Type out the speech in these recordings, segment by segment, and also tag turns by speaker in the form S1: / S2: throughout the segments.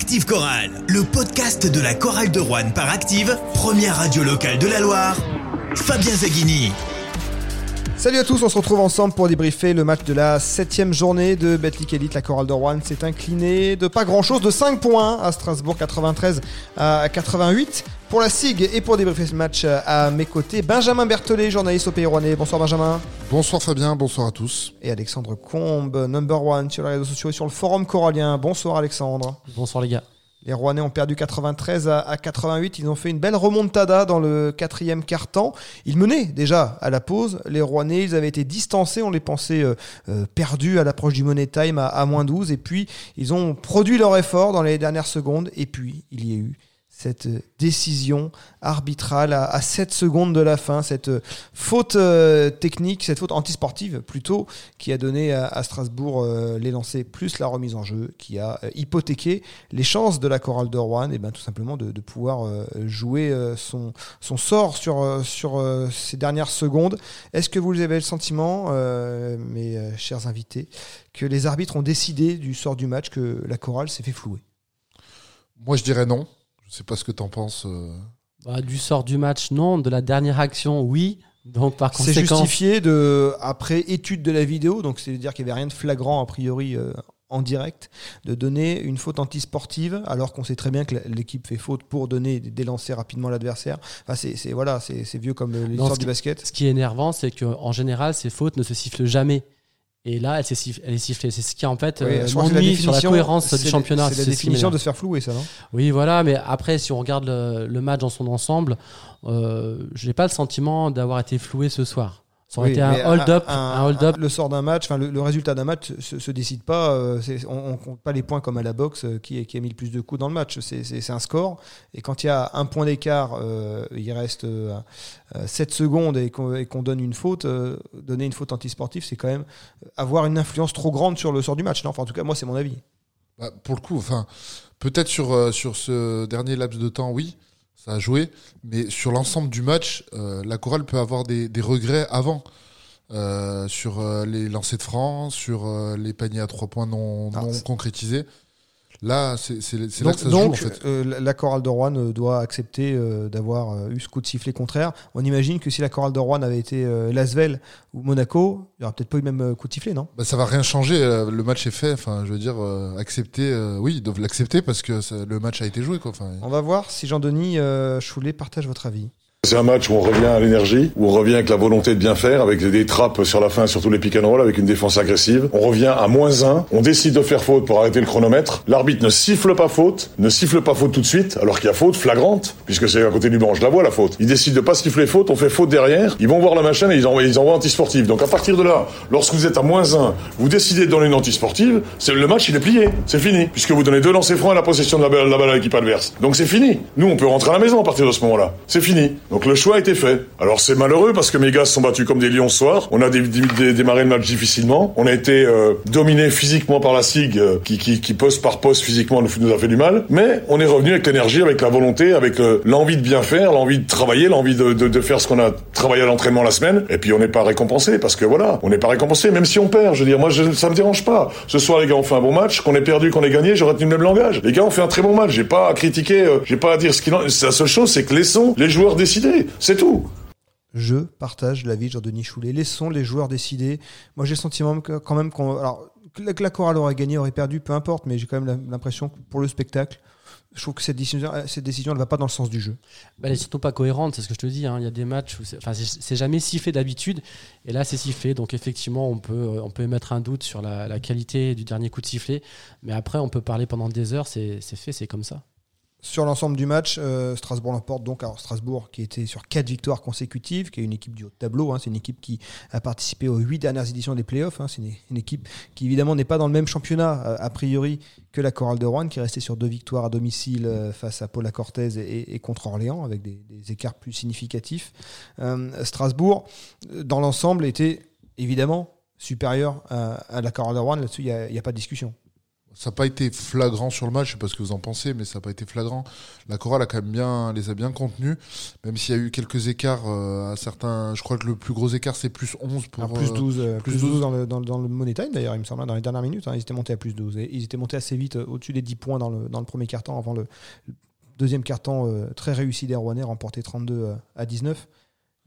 S1: Active Chorale, le podcast de la chorale de Rouen par Active, première radio locale de la Loire. Fabien Zaghini.
S2: Salut à tous, on se retrouve ensemble pour débriefer le match de la septième journée de Betclic Elite. La chorale de Rouen s'est inclinée de pas grand chose, de 5 points à Strasbourg, 93 à 88. Pour la SIG et pour débriefer ce match à mes côtés, Benjamin Berthollet, journaliste au Pays Rouennais. Bonsoir Benjamin.
S3: Bonsoir Fabien, bonsoir à tous.
S2: Et Alexandre Combe, number one sur les réseaux sociaux et sur le forum corallien. Bonsoir Alexandre.
S4: Bonsoir les gars.
S2: Les Rouennais ont perdu 93 à, 88. Ils ont fait une belle remontada dans le quatrième quart-temps. Ils menaient déjà à la pause. Les Rouennais, ils avaient été distancés. On les pensait euh, euh, perdus à l'approche du Money Time à, à moins 12. Et puis, ils ont produit leur effort dans les dernières secondes. Et puis, il y a eu cette décision arbitrale à, 7 secondes de la fin, cette faute euh, technique, cette faute antisportive plutôt, qui a donné à, Strasbourg euh, les lancers plus la remise en jeu, qui a euh, hypothéqué les chances de la chorale de Rouen, et bien tout simplement de, pouvoir jouer son, son sort sur, sur ces dernières secondes. Est-ce que vous avez le sentiment, mes chers invités, que les arbitres ont décidé du sort du match, que la chorale s'est fait flouer?
S3: Moi je dirais non. Je sais pas ce que tu en penses. Euh.
S4: Bah, du sort du match, non. De la dernière action, oui. Donc par
S2: C'est justifié de après étude de la vidéo, donc c'est-à-dire qu'il n'y avait rien de flagrant a priori euh, en direct, de donner une faute antisportive, alors qu'on sait très bien que l'équipe fait faute pour donner des lancers rapidement l'adversaire. Enfin, c'est voilà, c'est vieux comme l'histoire du basket.
S4: Ce qui est énervant, c'est qu'en général, ces fautes ne se sifflent jamais. Et là, elle, est, elle est sifflée. C'est ce qui, en fait,
S2: oui, euh, sur la cohérence du championnat. C'est la définition de se faire flouer, ça, non?
S4: Oui, voilà. Mais après, si on regarde le, match dans son ensemble, euh, je n'ai pas le sentiment d'avoir été floué ce soir. Ça aurait été un hold-up. Un, hold
S2: le sort d'un match, enfin le, résultat d'un match se, se décide pas. Euh, on, ne compte pas les points comme à la boxe euh, qui, qui, a mis le plus de coups dans le match. C'est un score. Et quand il y a un point d'écart, euh, il reste 7 secondes et qu'on donne une faute, donner une faute antisportive, c'est quand même avoir une influence trop grande sur le sort du match. Non enfin, en tout cas, moi, c'est mon avis.
S3: Bah, pour le coup, enfin, peut-être sur, sur ce dernier laps de temps, oui ça a joué. Mais sur l'ensemble du match, euh, la chorale peut avoir des, des regrets avant. Euh, sur euh, les lancers de France, sur les paniers à trois points non, non concrétisés. Là, c'est là que ça se joue, en fait.
S2: Euh, la chorale de Rouen euh, doit accepter euh, d'avoir eu ce coup de sifflet contraire. On imagine que si la chorale de Rouen avait été Lasvel ou Monaco, il n'y aurait peut-être pas eu le même coup de sifflet, non?
S3: Bah, Ça va rien changer. Le match est fait. Enfin, je veux dire, accepter, oui, ils doivent l'accepter parce que le match a été joué. Quoi.
S2: On va voir si Jean-Denis Choulet partage votre avis.
S5: C'est un match où on revient à l'énergie, où on revient avec la volonté de bien faire, avec des trappes sur la fin, surtout les pick and roll, avec une défense agressive. On revient à moins 1, on décide de faire faute pour arrêter le chronomètre. L'arbitre ne siffle pas faute, ne siffle pas faute tout de suite, alors qu'il y a faute flagrante, puisque c'est à côté du banc, je la vois la faute. Il décide de pas siffler faute, on fait faute derrière, ils vont voir la machine et ils envoient, ils envoient antisportive. Donc à partir de là, lorsque vous êtes à moins 1, vous décidez de donner une antisportive, le match il est plié, c'est fini, puisque vous donnez deux lancers francs à la possession de la balle, la à l'équipe adverse. Donc c'est fini. Nous on peut rentrer à la maison à partir de ce moment-là. C'est fini. Le choix a été fait. Alors c'est malheureux parce que mes gars se sont battus comme des lions ce soir. On a démarré le match difficilement. On a été euh, dominé physiquement par la SIG euh, qui, qui, poste par poste physiquement nous, a fait du mal. Mais on est revenu avec l'énergie, avec la volonté, avec euh, l'envie de bien faire, l'envie de travailler, l'envie de, faire ce qu'on a travaillé à l'entraînement la semaine. Et puis on n'est pas récompensé parce que voilà, on n'est pas récompensé même si on perd. Je veux dire, moi je, ça me dérange pas. Ce soir les gars ont fait un bon match, qu'on ait perdu, qu'on ait gagné, j'aurais tenu le même langage. Les gars ont fait un très bon match. J'ai pas à critiquer, j'ai pas à dire ce qu'il en... La seule chose c'est que laissons les joueurs décider. C'est tout
S2: je partage l'avis de Jean-Denis Choulet. Laissons les joueurs décider. Moi, j'ai le sentiment que, quand même qu'on. Alors, que la chorale aurait gagné, aurait perdu, peu importe, mais j'ai quand même l'impression que pour le spectacle, je trouve que cette décision, cette décision ne va pas dans le sens du jeu.
S4: Bah, elle est surtout pas cohérente, c'est ce que je te dis. Hein. Il y a des matchs où c'est jamais sifflé d'habitude, et là c'est sifflé. Donc effectivement, on peut, euh, on peut émettre un doute sur la, la, qualité du dernier coup de sifflet, mais après on peut parler pendant des heures. C'est fait, c'est comme ça.
S2: Sur l'ensemble du match, euh, Strasbourg l'emporte donc. Alors Strasbourg qui était sur quatre victoires consécutives, qui est une équipe du haut tableau. Hein. c'est une équipe qui a participé aux huit dernières éditions des playoffs. Hein. c'est une, équipe qui évidemment n'est pas dans le même championnat euh, a priori que la Chorale de Rouen, qui est restée sur deux victoires à domicile euh, face à Paula Cortez et, contre Orléans, avec des, écarts plus significatifs. Strasbourg, dans l'ensemble, était évidemment supérieur à, la Chorale de Rouen. Là-dessus, il n'y a, pas de discussion.
S3: Ça n'a pas été flagrant sur le match, je sais pas ce que vous en pensez, mais ça n'a pas été flagrant. La chorale a quand même bien, les a bien contenus, même s'il y a eu quelques écarts euh, à certains. Je crois que le plus gros écart c'est plus 11 pour.
S2: Plus
S3: euh,
S2: 12, euh,
S3: plus
S2: plus 12
S3: 12
S2: dans le, dans, le- dans le Money Time d'ailleurs, il me semble, hein, dans les dernières minutes. hein, ils étaient montés à plus 12. Et ils étaient montés assez vite, euh, au-dessus des 10 points dans le, dans le premier quart-temps, avant le, le deuxième quart-temps euh, très réussi des Rouennais, remporté 32 euh, à 19.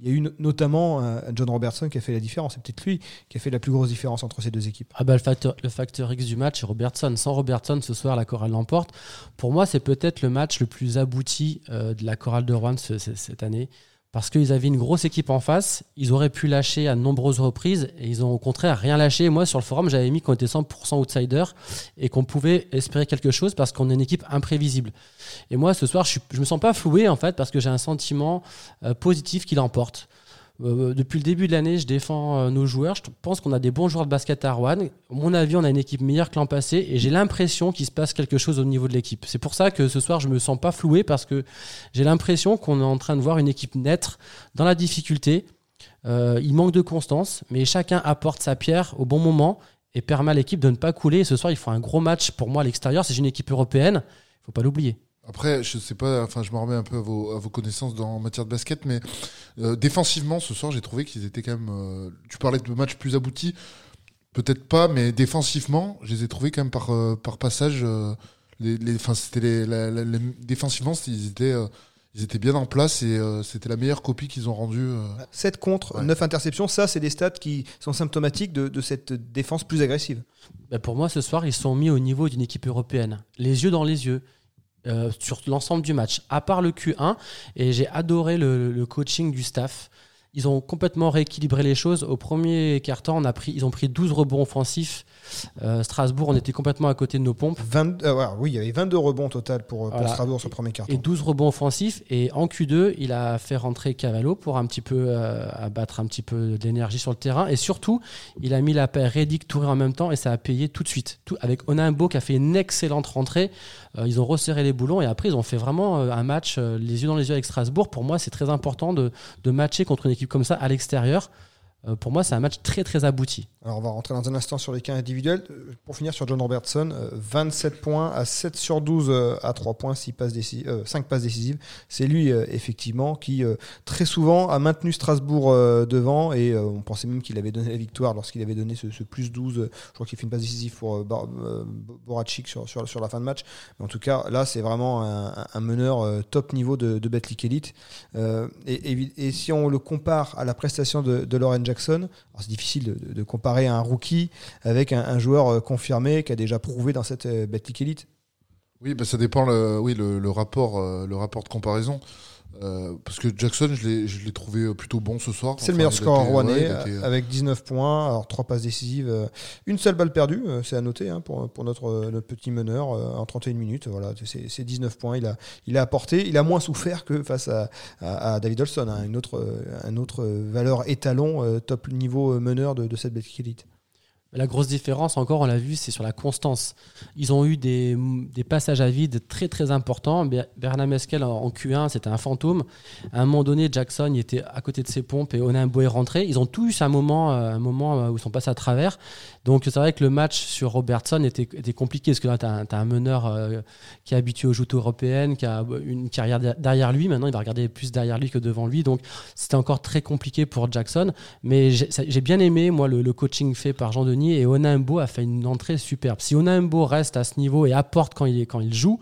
S2: Il y a eu no- notamment euh, John Robertson qui a fait la différence. C'est peut-être lui qui a fait la plus grosse différence entre ces deux équipes.
S4: Ah bah, le, facteur, X du match, c'est Robertson. Sans Robertson, ce soir, la chorale l'emporte. Pour moi, c'est peut-être le match le plus abouti euh, de la chorale de Rouen ce- ce- cette année. Parce qu'ils avaient une grosse équipe en face, ils auraient pu lâcher à nombreuses reprises et ils ont au contraire rien lâché. Moi, sur le forum, j'avais mis qu'on était 100% outsider et qu'on pouvait espérer quelque chose parce qu'on est une équipe imprévisible. Et moi, ce soir, je me sens pas floué en fait parce que j'ai un sentiment euh, positif qui l'emporte. Euh, depuis le début de l'année, je défends euh, nos joueurs. Je pense qu'on a des bons joueurs de basket à Rouen. À mon avis, on a une équipe meilleure que l'an passé et j'ai l'impression qu'il se passe quelque chose au niveau de l'équipe. C'est pour ça que ce soir, je me sens pas floué parce que j'ai l'impression qu'on est en train de voir une équipe naître dans la difficulté. Euh, il manque de constance, mais chacun apporte sa pierre au bon moment et permet à l'équipe de ne pas couler. Et ce soir, il faut un gros match pour moi à l'extérieur. C'est une équipe européenne. Il faut pas l'oublier.
S3: Après, je sais pas, enfin, je me remets un peu à vos, à vos connaissances dans, en matière de basket, mais euh, défensivement, ce soir, j'ai trouvé qu'ils étaient quand même. euh, tu parlais de matchs plus aboutis, peut-être pas, mais défensivement, je les ai trouvés quand même par, euh, par passage. euh, les, c'était les, la- la- les- défensivement, ils étaient, euh, ils étaient bien en place et euh, c'était la meilleure copie qu'ils ont rendue. euh.
S2: 7 contre,
S3: Ouais.
S2: 9 interceptions, ça, c'est des stats qui sont symptomatiques de, de cette défense plus agressive.
S4: Ben, pour moi, ce soir, ils sont mis au niveau d'une équipe européenne. Les yeux dans les yeux. Euh, sur l'ensemble du match, à part le Q1, et j'ai adoré le, le coaching du staff. Ils ont complètement rééquilibré les choses. Au premier quart-temps, on a pris, ils ont pris 12 rebonds offensifs. Euh, Strasbourg, on était complètement à côté de nos pompes.
S2: 20 euh, oui, il y avait 22 rebonds total pour, pour
S4: Voilà.
S2: Strasbourg sur le premier quart
S4: Et 12 rebonds offensifs. Et en Q2, il a fait rentrer Cavallo pour un petit peu euh, abattre un petit peu d'énergie sur le terrain. Et surtout, il a mis la paire Reddick Touré en même temps et ça a payé tout de suite. Tout, avec Onimbo qui a fait une excellente rentrée. Euh, ils ont resserré les boulons et après, ils ont fait vraiment un match les yeux dans les yeux avec Strasbourg. Pour moi, c'est très important de, de matcher contre une équipe comme ça à l'extérieur. Euh, pour moi, c'est un match très très abouti.
S2: Alors on va rentrer dans un instant sur les cas individuels. Euh, Pour finir sur John Robertson, euh, 27 points à 7 sur 12 euh, à 3 points, 6 passes décisives, euh, 5 passes décisives. C'est lui euh, effectivement qui euh, très souvent a maintenu Strasbourg euh, devant et euh, on pensait même qu'il avait donné la victoire lorsqu'il avait donné ce, plus 12. euh, Je crois qu'il fait une passe décisive pour euh, euh, Boracic sur, la fin de match. Mais en tout cas, là c'est vraiment un, meneur euh, top niveau de, de Elite. Euh, et si on le compare à la prestation de, de Lauren Jackson, alors c'est difficile de, comparer un rookie avec un, joueur euh, confirmé qui a déjà prouvé dans cette euh, Betclic Elite.
S3: Oui, bah, ça dépend oui, le rapport, euh, le rapport de comparaison. Euh, parce que Jackson, je l'ai, trouvé euh, plutôt bon ce soir.
S2: C'est le meilleur score
S3: été-
S2: rouennais
S3: ouais, euh,
S2: avec 19 points, alors 3 passes décisives, une seule balle perdue, c'est à noter hein, pour, pour notre, notre petit meneur en 31 minutes. Voilà, c'est, c'est 19 points, il a, il a apporté, il a moins souffert que face à, à, à David Olson, hein, une autre, un autre valeur étalon, top niveau meneur de, de cette Betclic Elite.
S4: La grosse différence, encore, on l'a vu, c'est sur la constance. Ils ont eu des, passages à vide très très importants. Ber- Bernard Mesquel en, en Q1, c'était un fantôme. À un moment donné, Jackson était à côté de ses pompes et Onimbo est rentré. Ils ont tous eu un moment, euh, un moment euh, où ils sont passés à travers. Donc c'est vrai que le match sur Robertson était, compliqué parce que là, tu as, un meneur euh, qui est habitué aux joutes européennes, qui a une carrière der- derrière lui. Maintenant, il va regarder plus derrière lui que devant lui. Donc c'était encore très compliqué pour Jackson. Mais j'ai bien aimé, moi, le, coaching fait par Jean Et Onimbo a fait une entrée superbe. Si Onimbo reste à ce niveau et apporte quand il, est, quand il joue,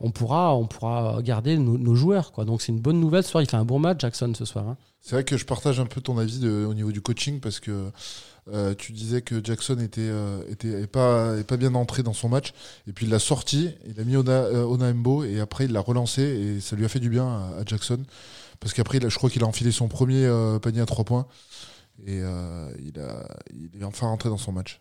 S4: on pourra, on pourra garder nos, joueurs. Donc c'est une bonne nouvelle ce soir. Il fait un bon match, Jackson, ce soir. hein.
S3: C'est vrai que je partage un peu ton avis au niveau du coaching parce que euh, tu disais que Jackson était, euh, était pas, pas bien entré dans son match et puis il l'a sorti, il a mis Ona, euh, et après il l'a relancé et ça lui a fait du bien à, à Jackson parce qu'après je crois qu'il a enfilé son premier panier à trois points et euh, il, a, il est enfin rentré dans son match.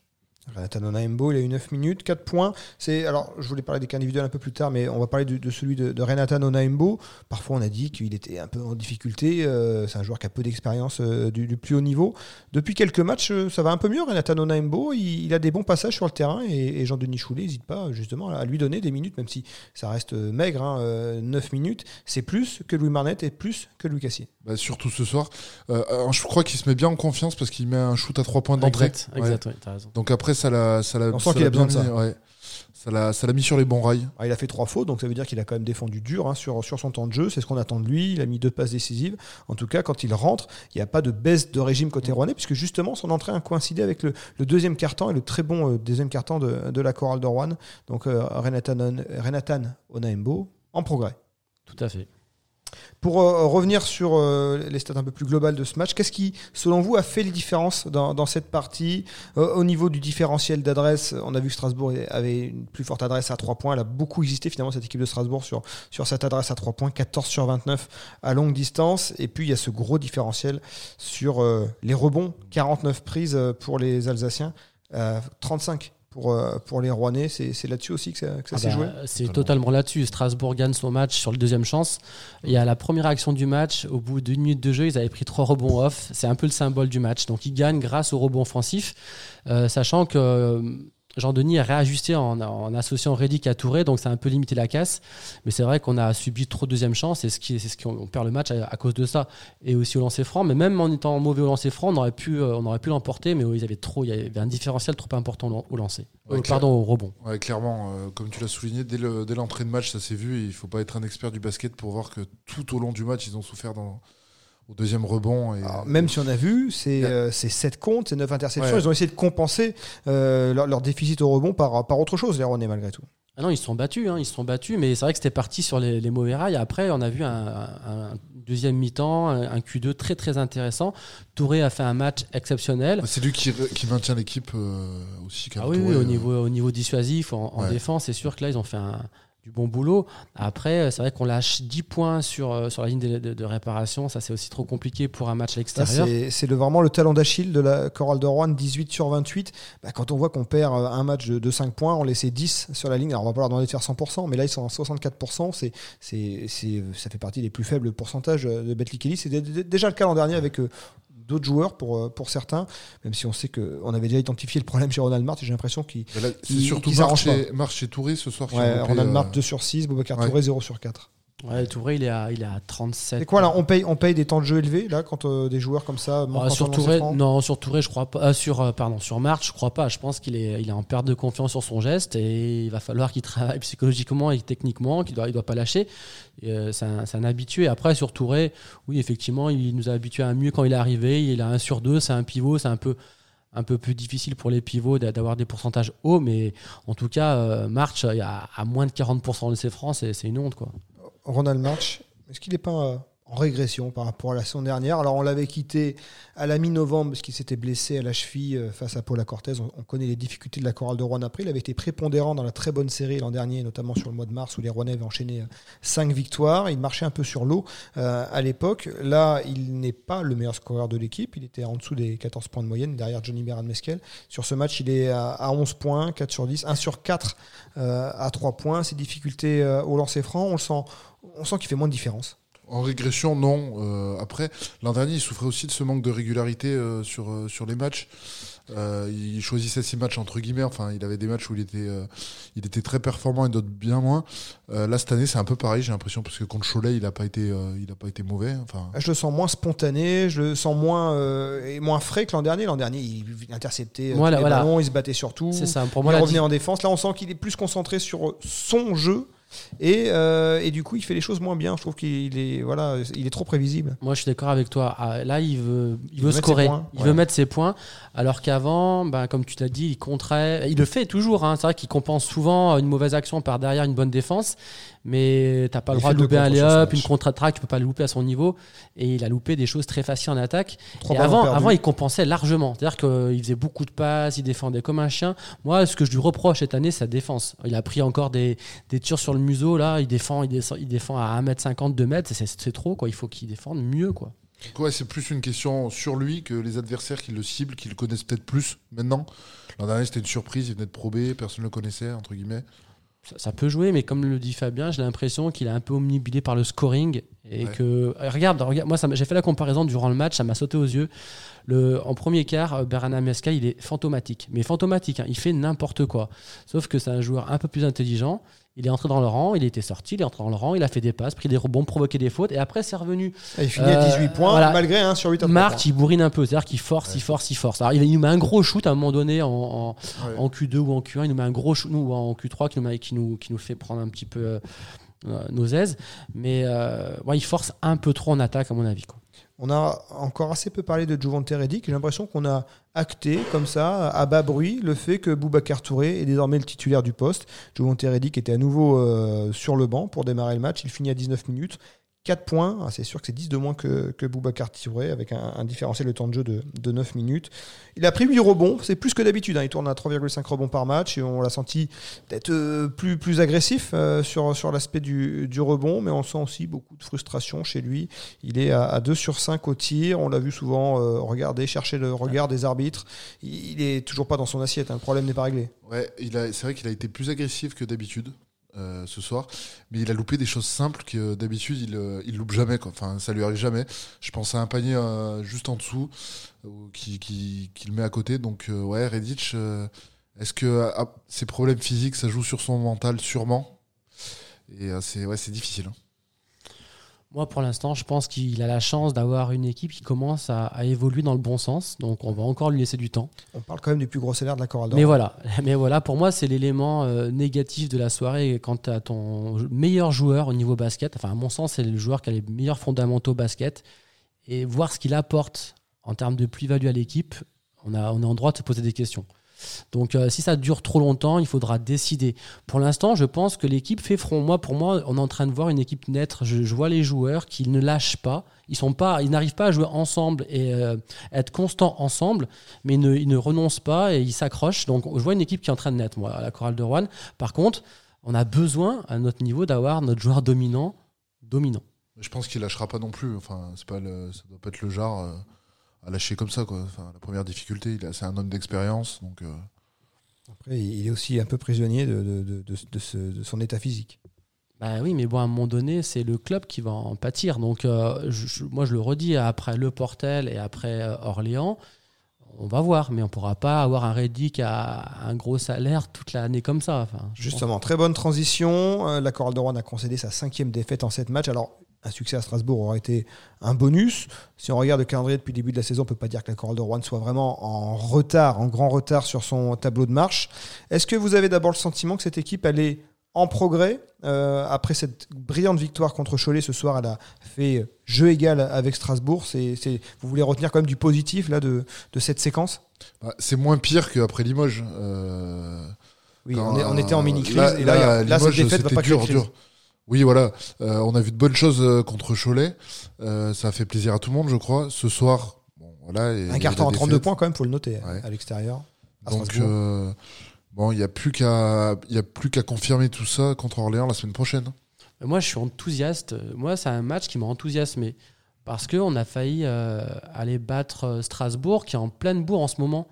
S2: Renatan Onaembo, il a eu 9 minutes, 4 points. C'est alors, je voulais parler des cas individuels un peu plus tard, mais on va parler de, de celui de, de Renatan Onaembo. Parfois, on a dit qu'il était un peu en difficulté. euh, c'est un joueur qui a peu d'expérience euh, du, du plus haut niveau. Depuis quelques matchs, euh, ça va un peu mieux. Renatan Onaembo, il, il a des bons passages sur le terrain et, et Jean-Denis Choulet n'hésite pas justement à lui donner des minutes, même si ça reste maigre. Hein, euh, 9 minutes, c'est plus que Louis Marnette et plus que Louis Cassier.
S3: Bah, surtout ce soir. Euh, alors, je crois qu'il se met bien en confiance parce qu'il met un shoot à trois points d'entrée.
S4: Exact,
S3: Ouais.
S4: exact, ouais, t'as raison.
S3: Donc après, ça l'a, ça l'a,
S2: On sent
S3: ça
S2: qu'il
S3: l'a
S2: a besoin de
S3: bien
S2: ça.
S3: mis, ouais. ça l'a ça l'a mis sur les bons rails.
S2: Ah, il a fait trois fautes, donc ça veut dire qu'il a quand même défendu dur hein, sur, sur son temps de jeu. C'est ce qu'on attend de lui. Il a mis deux passes décisives. En tout cas, quand il rentre, il n'y a pas de baisse de régime côté rouennais, puisque justement, son entrée a coïncidé avec le, le deuxième carton et le très bon euh, deuxième carton de, de la chorale de Rouen. Donc, euh, Renatan, Renatan Onaembo en progrès.
S4: Tout à fait.
S2: Pour euh, revenir sur euh, les stats un peu plus globales de ce match, qu'est-ce qui, selon vous, a fait les différences dans, cette partie? Euh, Au niveau du différentiel d'adresse, on a vu que Strasbourg avait une plus forte adresse à 3 points. Elle a beaucoup existé finalement, cette équipe de Strasbourg, sur, sur cette adresse à 3 points, 14 sur 29 à longue distance. Et puis, il y a ce gros différentiel sur les rebonds, 49 prises pour les Alsaciens, euh, 35 pour, euh, pour les Rouennais. C'est c'est là-dessus aussi que ça, que ça
S4: Ah
S2: s'est
S4: bah,
S2: joué
S4: C'est totalement là-dessus. Strasbourg gagne son match sur le deuxième chance. Il y a la première action du match. Au bout d'une minute de jeu, ils avaient pris trois rebonds off. C'est un peu le symbole du match. Donc ils gagnent grâce au rebond offensif, euh, sachant que euh, Jean-Denis a réajusté en, en associant Reddick à Touré, donc ça a un peu limité la casse. Mais c'est vrai qu'on a subi trop de deuxième chance et ce qui, c'est ce qui on perd le match à, à cause de ça. Et aussi au lancer franc. Mais même en étant mauvais au lancer franc, on aurait pu, euh, on aurait pu l'emporter, mais ils avaient trop, il y avait un différentiel trop important au- lancer.
S3: Ouais,
S4: Euh, pardon, au rebond.
S3: Ouais, clairement, euh, comme tu l'as souligné, dès le- dès l'entrée de match, ça s'est vu. Il faut pas être un expert du basket pour voir que tout au long du match, ils ont souffert dans, au deuxième rebond. Et,
S2: Alors, même si on a vu, c'est
S3: Yeah.
S2: euh, c'est 7 comptes, c'est 9 interceptions.
S3: Ouais.
S2: Ils ont essayé de compenser euh, leur, leur déficit au rebond par, par autre chose, les Rouennais, malgré tout.
S4: Ah non, ils se sont battus, hein, ils se sont battus, mais c'est vrai que c'était parti sur les, les mauvais rails. Après, on a vu un, un- un deuxième mi-temps, un, un Q2 très très intéressant. Touré a fait un match exceptionnel.
S3: C'est lui qui, qui maintient l'équipe euh, aussi.
S4: Ah oui, oui,
S3: Touré,
S4: au
S3: euh,
S4: niveau, au niveau dissuasif, en, en
S3: Ouais.
S4: défense, c'est sûr que là, ils ont fait un- du bon boulot. Après, c'est vrai qu'on lâche 10 points sur, euh, sur la ligne de, de- de réparation. Ça, c'est aussi trop compliqué pour un match à l'extérieur.
S2: C'est le- vraiment le talent d'Achille de la chorale de Rouen, 18 sur 28. Bah, quand on voit qu'on perd euh, un match de, de 5 points, on laissait 10 sur la ligne. Alors on va pas leur demander de faire 100%, mais là ils sont à 64%. C'est, ça fait partie des plus faibles pourcentages euh, de Betly Kelly. C'est dé- dé- déjà le cas l'an dernier avec euh, d'autres joueurs pour, euh, pour certains, même si on sait qu'on avait déjà identifié le problème chez Ronald Mart et j'ai l'impression qu'il
S3: Marche
S2: s'arrange
S3: et, Marche et Touré ce soir.
S2: Ouais, Ronald
S3: euh,
S2: Mart 2 sur 6, Boubacar
S3: ouais.
S2: Touré 0 sur 4.
S4: Ouais, Touré, il est à, il est à 37.
S2: C'est quoi là on paye, on paye des temps de jeu élevés là quand euh, des joueurs comme ça manquent
S4: Ah, sur Touré, non, sur Touré, je crois pas. ah, sur, euh, pardon, sur March, je crois pas. Je pense qu'il est, il est en perte de confiance sur son geste et il va falloir qu'il travaille psychologiquement et techniquement, qu'il doit, il doit pas lâcher. Et, euh, c'est un, un habitué. Après, sur Touré, oui, effectivement, il nous a habitués à mieux quand il est arrivé. Il a un sur deux, c'est un pivot, c'est un peu un peu plus difficile pour les pivots d'a- d'avoir des pourcentages hauts, mais en tout cas, euh, March, a à moins de 40% de ses francs, c'est c'est une honte, quoi.
S2: Ronald March, est-ce qu'il n'est pas euh, en régression par rapport à la saison dernière? Alors on l'avait quitté à la mi-novembre parce qu'il s'était blessé à la cheville euh, face à Paula Cortez. On, on connaît les difficultés de la chorale de Rouen après. Il avait été prépondérant dans la très bonne série l'an dernier, notamment sur le mois de mars où les Rouennais avaient enchaîné 5 victoires. Il marchait un peu sur l'eau euh, à l'époque. Là, il n'est pas le meilleur scoreur de l'équipe. Il était en dessous des 14 points de moyenne derrière Johnny Beran Mesquel. Sur ce match, il est à, à 11 points, 4 sur 10, 1 sur 4 euh, à 3 points. Ses difficultés euh, au lancer franc, on le sent, on sent qu'il fait moins de différence.
S3: En régression, non. Euh, après, l'an dernier, il souffrait aussi de ce manque de régularité euh, sur, euh, sur les matchs. Euh, il choisissait ses matchs entre guillemets. Enfin, il avait des matchs où il était, euh, il était très performant et d'autres bien moins. Euh, là, cette année, c'est un peu pareil, j'ai l'impression, parce que contre Cholet, il n'a pas, été, euh, il a pas été mauvais. Enfin,
S2: Je le sens moins spontané, je le sens moins, euh, et moins frais que l'an dernier. L'an dernier, il interceptait
S4: Voilà,
S2: tous les
S4: voilà.
S2: ballons, il se battait sur tout.
S4: C'est ça. Pour
S2: Il
S4: moi, la
S2: revenait en défense. Là, on sent qu'il est plus concentré sur son jeu. Et, euh, et du coup, il fait les choses moins bien. Je trouve qu'il est, voilà, il est trop prévisible.
S4: Moi, je suis d'accord avec toi. Ah, Là, il veut, il
S2: Il
S4: veut scorer.
S2: points.
S4: Il
S2: Ouais.
S4: veut mettre ses points. Alors qu'avant, ben, comme tu l'as dit, il contrait. Il le fait toujours. hein. C'est vrai qu'il compense souvent une mauvaise action par derrière une bonne défense. Mais t'as pas
S2: Il
S4: le droit de louper un lay-up, une contre-attaque. Tu peux pas le louper à son niveau. Et il a loupé des choses très faciles en attaque.
S2: Trois
S4: Et
S2: ballons
S4: avant, avant, il compensait largement. C'est-à-dire qu'il faisait beaucoup de passes, il défendait comme un chien. Moi, ce que je lui reproche cette année, c'est sa défense. Il a pris encore des, des tirs sur le museau. Là, il défend, il défend à 1m50, 2m. C'est- C'est trop, quoi. Il faut qu'il défende mieux, quoi.
S3: ouais, c'est plus une question sur lui que les adversaires qui le ciblent, qui le connaissent peut-être plus maintenant. L'an dernier, c'était une surprise, il venait de prober, personne ne le connaissait, entre guillemets.
S4: Ça, ça peut jouer, mais comme le dit Fabien, j'ai l'impression qu'il est un peu omnibilé par le scoring. Et
S3: Ouais.
S4: que, euh, regarde, regarde moi, j'ai fait la comparaison durant le match, ça m'a sauté aux yeux. Le, en premier quart, euh, Berana Mesca, il est fantomatique. Mais fantomatique, hein, il fait n'importe quoi. Sauf que c'est un joueur un peu plus intelligent. Il est entré dans le rang, il était sorti, il est entré dans le rang, il a fait des passes, pris des rebonds, provoqué des fautes, et après c'est revenu.
S2: Et il finit à
S4: Euh,
S2: 18 points,
S4: voilà.
S2: malgré un sur 8 à trois
S4: Marc,
S2: points.
S4: il bourrine un peu, c'est-à-dire qu'il force, il force, il force. Alors, il nous met un gros shoot à un moment donné en, en,
S3: Ouais.
S4: en Q2 ou en Q1, il nous met un gros shoot, nous, ou en Q3 qui nous, met- qui nous, qui nous fait prendre un petit peu euh, euh, nos aises. Mais euh, ouais, il force un peu trop en attaque, à mon avis.
S2: On a encore assez peu parlé de Juvante Reddick. J'ai l'impression qu'on a acté comme ça, à bas bruit, le fait que Boubacar Touré est désormais le titulaire du poste. Juvante Reddick était à nouveau euh, sur le banc pour démarrer le match. Il finit à 19 minutes. 4 points, Ah, c'est sûr que c'est 10 de moins que, que Boubacar Touré, avec un, différentiel de temps de jeu de, de 9 minutes. Il a pris 8 rebonds, c'est plus que d'habitude. hein. Il tourne à 3,5 rebonds par match et on l'a senti peut-être euh, plus, plus agressif euh, sur, l'aspect du, rebond, mais on sent aussi beaucoup de frustration chez lui. Il est à, à 2 sur 5 au tir. On l'a vu souvent euh, regarder, chercher le regard des arbitres. Il, il est toujours pas dans son assiette. hein. Le problème n'est pas réglé.
S3: Ouais, c'est vrai qu'il a été plus agressif que d'habitude euh, ce soir, mais il a loupé des choses simples que d'habitude il, euh, il loupe jamais. Quoi. Enfin, ça lui arrive jamais. Je pense à un panier euh, juste en dessous euh, qui, qui, met à côté. Donc euh, ouais, euh, est-ce que ah, ses problèmes physiques, ça joue sur son mental sûrement? Et euh, c'est ouais, c'est difficile. hein.
S4: Moi, pour l'instant, je pense qu'il a la chance d'avoir une équipe qui commence à, à évoluer dans le bon sens. Donc, on va encore lui laisser du temps.
S2: On parle quand même du plus gros salaire de la chorale d'or.
S4: Mais voilà, mais voilà, pour moi, c'est l'élément euh, négatif de la soirée quand tu as ton meilleur joueur au niveau basket. Enfin, à mon sens, c'est le joueur qui a les meilleurs fondamentaux basket. Et voir ce qu'il apporte en termes de plus-value à l'équipe, on, a, on est en droit de se poser des questions. Donc, euh, si ça dure trop longtemps, il faudra décider. Pour l'instant, je pense que l'équipe fait front. Moi, pour moi, on est en train de voir une équipe naître. Je, vois les joueurs qui ne lâchent pas. Ils pas, n'arrivent pas à jouer ensemble et euh, être constants ensemble, mais ils ne, ils ne renoncent pas et ils s'accrochent. Donc, je vois une équipe qui est en train de naître, moi, à la chorale de Rouen. Par contre, on a besoin, à notre niveau, d'avoir notre joueur dominant, dominant.
S3: Je pense qu'il lâchera pas non plus. Enfin, c'est pas le, ça doit pas être le genre euh, à lâcher comme ça. Quoi. Enfin, la première difficulté, il a- c'est un homme d'expérience, donc. euh,
S2: Après, il est aussi un peu prisonnier de, de- de- de- de ce- de son état physique.
S4: Bah oui, mais bon, à un moment donné, c'est le club qui va en pâtir. Donc, euh, je- moi, je le redis, après Le Portel et après euh, Orléans, on va voir, mais on pourra pas avoir un Reddick à un gros salaire toute l'année comme ça. Enfin,
S2: Justement, très bonne transition. La chorale de Rouen a concédé sa cinquième défaite en sept matchs. Alors, un succès à Strasbourg aurait été un bonus. Si on regarde le calendrier depuis le début de la saison, on peut pas dire que la chorale de Rouen soit vraiment en retard, en grand retard sur son tableau de marche. Est-ce que vous avez d'abord le sentiment que cette équipe allait en progrès Euh, après cette brillante victoire contre Cholet ce soir Elle a fait jeu égal avec Strasbourg? C'est, vous voulez retenir quand même du positif là de, de cette séquence?
S3: Bah, c'est moins pire qu'après Limoges. euh,
S2: Oui, on, est- on était en
S3: euh,
S2: mini crise
S3: là-
S2: et là, cette défaite va pas
S3: dur, dur. Oui, voilà. Euh, on a vu de bonnes choses euh, contre Cholet. Euh, ça a fait plaisir à tout le monde, je crois. Ce soir, bon, voilà. et
S2: Un carton en 32
S3: défaite.
S2: points quand même, faut le noter
S3: Ouais.
S2: à l'extérieur.
S3: Donc, euh, bon, il n'y a plus qu'à, il y a plus qu'à confirmer tout ça contre Orléans la semaine prochaine.
S4: Moi, je suis enthousiaste. Moi, c'est un match qui m'a enthousiasmé. Parce qu'on a failli euh, aller battre Strasbourg, qui est en pleine bourre en ce moment.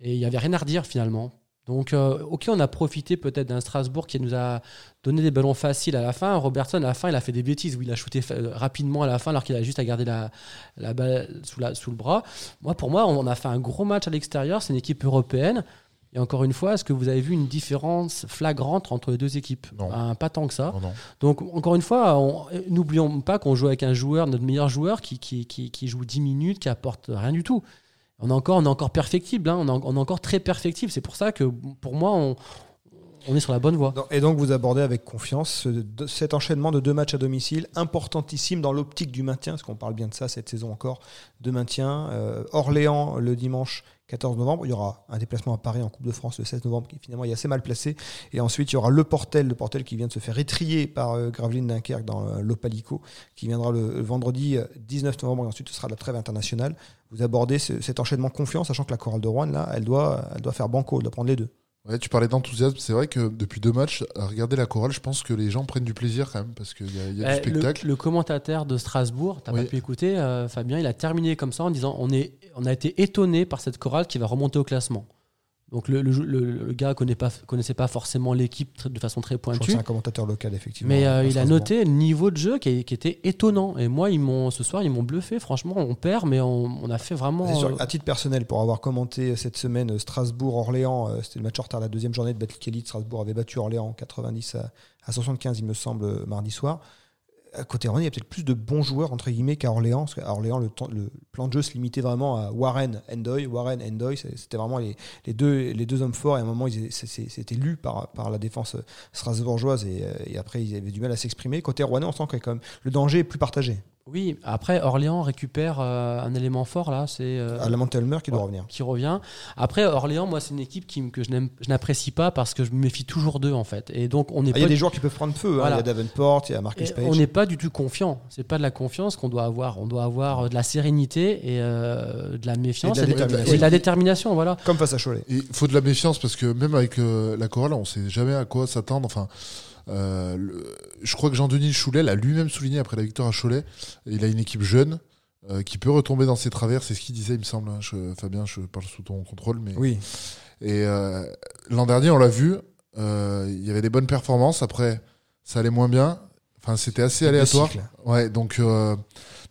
S4: Et il n'y avait rien à redire finalement. Donc, euh, ok, on a profité peut-être d'un Strasbourg qui nous a donné des ballons faciles à la fin. Robertson, à la fin, il a fait des bêtises où il a shooté euh, rapidement à la fin alors qu'il a juste à garder la, la balle sous, la, sous le bras. Moi, pour moi, on a fait un gros match à l'extérieur. C'est une équipe européenne. Et encore une fois, est-ce que vous avez vu une différence flagrante entre les deux équipes?
S3: Non.
S4: Ben, Pas tant que ça.
S3: Non, non.
S4: Donc, encore une fois, on- n'oublions pas qu'on joue avec un joueur, notre meilleur joueur, qui, qui, qui, qui joue 10 minutes, qui apporte rien du tout. On est encore, on perfectible, hein, on, est, encore très perfectible. C'est pour ça que, pour moi, on, est sur la bonne voie.
S2: Et donc vous abordez avec confiance ce- de- cet enchaînement de deux matchs à domicile, importantissime dans l'optique du maintien, parce qu'on parle bien de ça cette saison encore, de maintien. Euh, Orléans le dimanche 14 novembre, il y aura un déplacement à Paris en Coupe de France le 16 novembre qui finalement est assez mal placé. Et ensuite il y aura le Portel, le Portel qui vient de se faire étrier par euh, Gravelines Dunkerque dans euh, l'Opalico, qui viendra le, le vendredi euh, 19 novembre et ensuite ce sera la trêve internationale. Vous abordez ce- cet enchaînement confiance, sachant que la chorale de Rouen, là, elle doit, elle doit faire banco, elle doit prendre les deux.
S3: Ouais, tu parlais d'enthousiasme. C'est vrai que depuis deux matchs, à regarder la chorale, je pense que les gens prennent du plaisir quand même parce qu'il y a, il y a
S4: Eh,
S3: du
S4: le,
S3: spectacle.
S4: le commentateur de Strasbourg, t'as
S3: Oui.
S4: pas pu écouter, euh, Fabien, il a terminé comme ça en disant on, est, on a été étonné par cette chorale qui va remonter au classement. Donc le, le, le, le gars pas, connaissait pas forcément l'équipe de façon très
S2: Je crois que
S4: pointue.
S2: c'est un commentateur local, effectivement.
S4: Mais euh, il a noté le niveau de jeu qui, qui était étonnant. Et moi, ils m'ont ce soir, ils m'ont bluffé. Franchement, on perd, mais on, on a fait vraiment.
S2: Sûr,
S4: euh,
S2: à titre personnel, pour avoir commenté cette semaine euh, Strasbourg-Orléans, c'était le match en retard la deuxième journée de Battle Elite. Strasbourg avait battu Orléans 90 à, à 75, il me semble, mardi soir. Côté Orléans, il y a peut-être plus de bons joueurs entre guillemets qu'à Orléans. Parce qu'à Orléans, le, plan de jeu se limitait vraiment à Warren, Endoy. Warren, Endoy, c'était vraiment les, deux, hommes forts. Et à un moment, c'était lu par, par la défense strasbourgeoise. Et, euh, et après, ils avaient du mal à s'exprimer. Côté Rouennais, on sent que le danger est plus partagé.
S4: Oui, après, Orléans récupère euh, un élément fort là. C'est. euh,
S2: À la Montelmer qui doit
S4: Ouais,
S2: revenir.
S4: qui revient. Après, Orléans, moi, c'est une équipe qui, que je n'apprécie pas parce que je me méfie toujours d'eux, en fait. Et donc, on n'est
S2: Ah, Il y a
S4: pas.
S2: des joueurs qui peuvent prendre feu. hein. Il y a Davenport, il y a Marcus
S4: et
S2: Page.
S4: on n'est pas du tout confiant. C'est pas de la confiance qu'on doit avoir. On doit avoir euh, de la sérénité et euh, de la méfiance
S2: Et de la détermination.
S4: et de la détermination. Voilà.
S2: Comme face à Cholet.
S3: Et il faut de la méfiance parce que même avec euh, la chorale, on sait jamais à quoi s'attendre. Enfin, le- je crois que Jean-Denis Choulet l'a lui-même souligné après la victoire à Cholet. Il a une équipe jeune euh, qui peut retomber dans ses travers. C'est ce qu'il disait, il me semble. hein. Je- Fabien, je parle sous ton contrôle, mais
S2: Oui.
S3: et euh, l'an dernier, on l'a vu. euh, Il y avait des bonnes performances. Après, ça allait moins bien. Enfin, c'était assez aléatoire. Ouais, donc euh,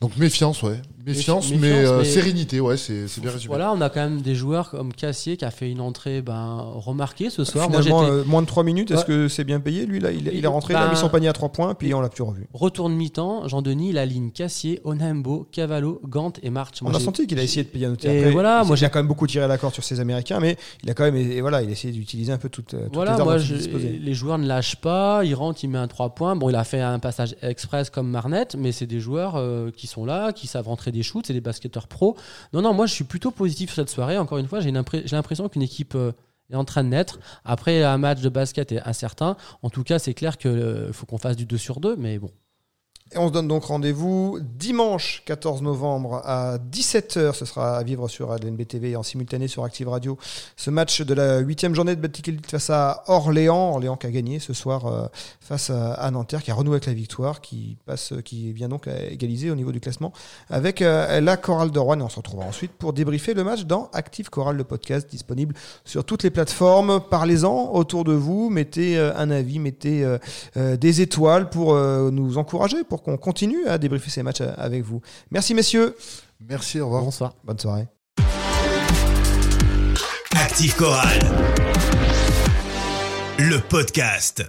S3: donc méfiance, ouais, méfiance, mais, euh,
S4: mais-
S3: sérénité, ouais, c'est bien résumé.
S4: Voilà, on a quand même des joueurs comme Cassier qui a fait une entrée ben, remarquée ce soir. Moi,
S2: Finalement, euh, moins de 3 minutes, est-ce
S4: Ouais.
S2: que c'est bien payé Lui, là, il, il est rentré, il a
S4: bah-
S2: mis son panier à 3 points, puis on l'a plus revu.
S4: retourne mi-temps. Jean-Denis, la ligne Cassier, Onhembo, Cavallo, Gant et March.
S2: On
S4: Moi,
S2: a
S4: j'ai-
S2: senti qu'il a essayé de payer un.
S4: Et
S2: Après,
S4: voilà,
S2: il
S4: moi,
S2: a
S4: j'ai-
S2: quand même beaucoup tiré la corde sur ses Américains, mais il a quand même, et voilà, il a essayé d'utiliser un peu toutes, toutes
S4: Voilà,
S2: les armes
S4: moi, je-
S2: disposait.
S4: les joueurs ne lâchent pas. Il rentre, il met un 3 points. Bon, il a fait un passage express comme Marnette, mais c'est des joueurs euh, qui sont là, qui savent rentrer des shoots, c'est des basketteurs pro. Non, non, moi, je suis plutôt positif sur cette soirée. Encore une fois, j'ai l'impression qu'une équipe euh, est en train de naître. Après, un match de basket est incertain. En tout cas, c'est clair qu'il faut qu'on fasse du 2 sur 2, mais bon.
S2: Et on se donne donc rendez-vous dimanche 14 novembre à 17h. Ce sera à vivre sur LNB TV et en simultané sur Active Radio. Ce match de la huitième journée de Baltic Elite face à Orléans. Orléans qui a gagné ce soir euh, face à, Nanterre, qui a renoué avec la victoire, qui passe, qui vient donc égaliser au niveau du classement avec euh, la chorale de Rouen. Et on se retrouvera ensuite pour débriefer le match dans Active Chorale, le podcast disponible sur toutes les plateformes. Parlez-en autour de vous, mettez euh, un avis, mettez euh, euh, des étoiles pour euh, nous encourager, qu'on continue à débriefer ces matchs euh, avec vous. Merci messieurs,
S3: Merci, au revoir.
S4: Bonsoir.
S2: bonne soirée.
S1: Active Chorale. Le podcast.